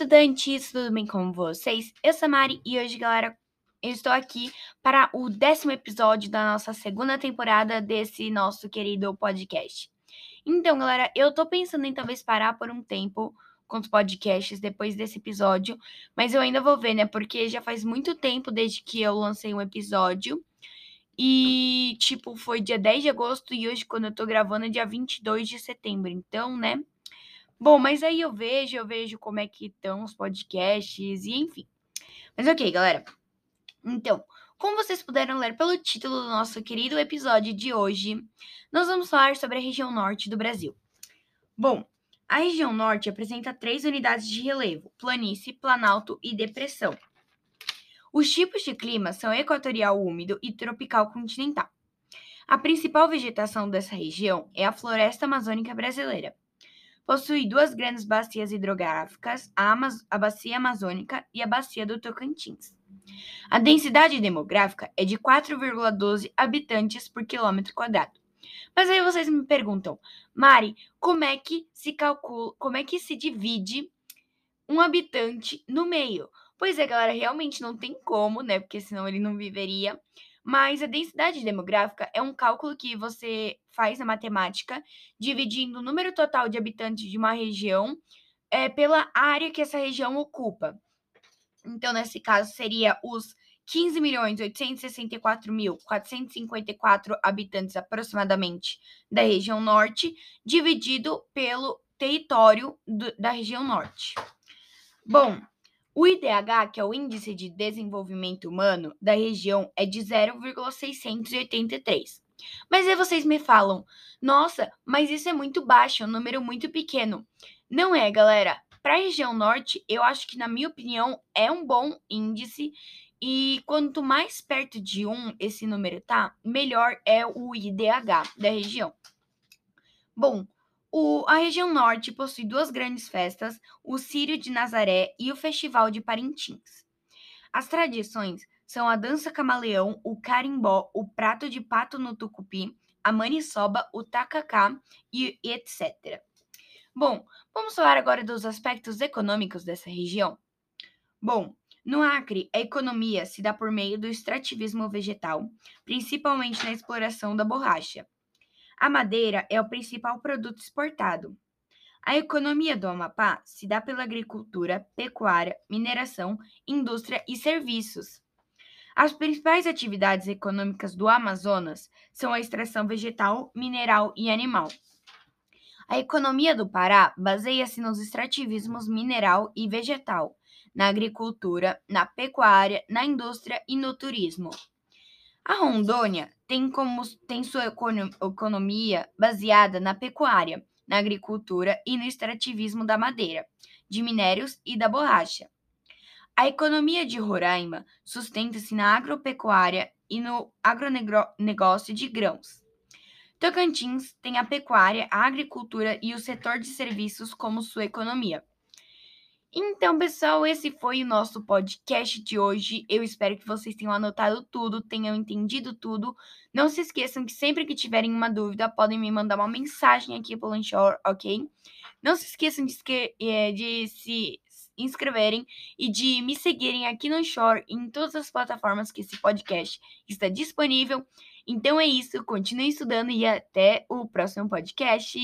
estudantes, tudo bem com vocês? Eu sou a Mari e hoje, galera, eu estou aqui para o décimo episódio da nossa segunda temporada desse nosso querido podcast. Então, galera, eu tô pensando em talvez parar por um tempo com os podcasts depois desse episódio, mas eu ainda vou ver, né? Porque já faz muito tempo desde que eu lancei um episódio. E, tipo, foi dia 10 de agosto e hoje, quando eu tô gravando, é dia 22 de setembro. Então, né? Bom, mas aí eu vejo, eu vejo como é que estão os podcasts e enfim. Mas ok, galera. Então, como vocês puderam ler pelo título do nosso querido episódio de hoje, nós vamos falar sobre a região norte do Brasil. Bom, a região norte apresenta três unidades de relevo: planície, planalto e depressão. Os tipos de clima são equatorial úmido e tropical continental. A principal vegetação dessa região é a floresta amazônica brasileira, Possui duas grandes bacias hidrográficas, a, Amaz a Bacia Amazônica e a Bacia do Tocantins. A densidade demográfica é de 4,12 habitantes por quilômetro quadrado. Mas aí vocês me perguntam, Mari, como é que se calcula, como é que se divide um habitante no meio? Pois é, galera, realmente não tem como, né? Porque senão ele não viveria. Mas a densidade demográfica é um cálculo que você faz na matemática, dividindo o número total de habitantes de uma região é, pela área que essa região ocupa. Então, nesse caso, seria os 15.864.454 habitantes aproximadamente da região norte, dividido pelo território do, da região norte. Bom, o IDH, que é o Índice de Desenvolvimento Humano da região, é de 0,683. Mas aí vocês me falam, nossa, mas isso é muito baixo, é um número muito pequeno. Não é, galera. Para a região norte, eu acho que, na minha opinião, é um bom índice. E quanto mais perto de um esse número tá, melhor é o IDH da região. Bom, o, a região norte possui duas grandes festas, o Círio de Nazaré e o Festival de Parintins. As tradições são a dança camaleão, o carimbó, o prato de pato no tucupi, a maniçoba, o tacacá e etc. Bom, vamos falar agora dos aspectos econômicos dessa região. Bom, no Acre, a economia se dá por meio do extrativismo vegetal, principalmente na exploração da borracha. A madeira é o principal produto exportado. A economia do Amapá se dá pela agricultura, pecuária, mineração, indústria e serviços. As principais atividades econômicas do Amazonas são a extração vegetal, mineral e animal. A economia do Pará baseia-se nos extrativismos mineral e vegetal, na agricultura, na pecuária, na indústria e no turismo. A Rondônia tem, como, tem sua economia baseada na pecuária, na agricultura e no extrativismo da madeira, de minérios e da borracha. A economia de Roraima sustenta-se na agropecuária e no agronegócio de grãos. Tocantins tem a pecuária, a agricultura e o setor de serviços como sua economia. Então, pessoal, esse foi o nosso podcast de hoje. Eu espero que vocês tenham anotado tudo, tenham entendido tudo. Não se esqueçam que sempre que tiverem uma dúvida, podem me mandar uma mensagem aqui pelo Anchor, ok? Não se esqueçam de, eh, de se inscreverem e de me seguirem aqui no Anchor em todas as plataformas que esse podcast está disponível. Então é isso, continue estudando e até o próximo podcast.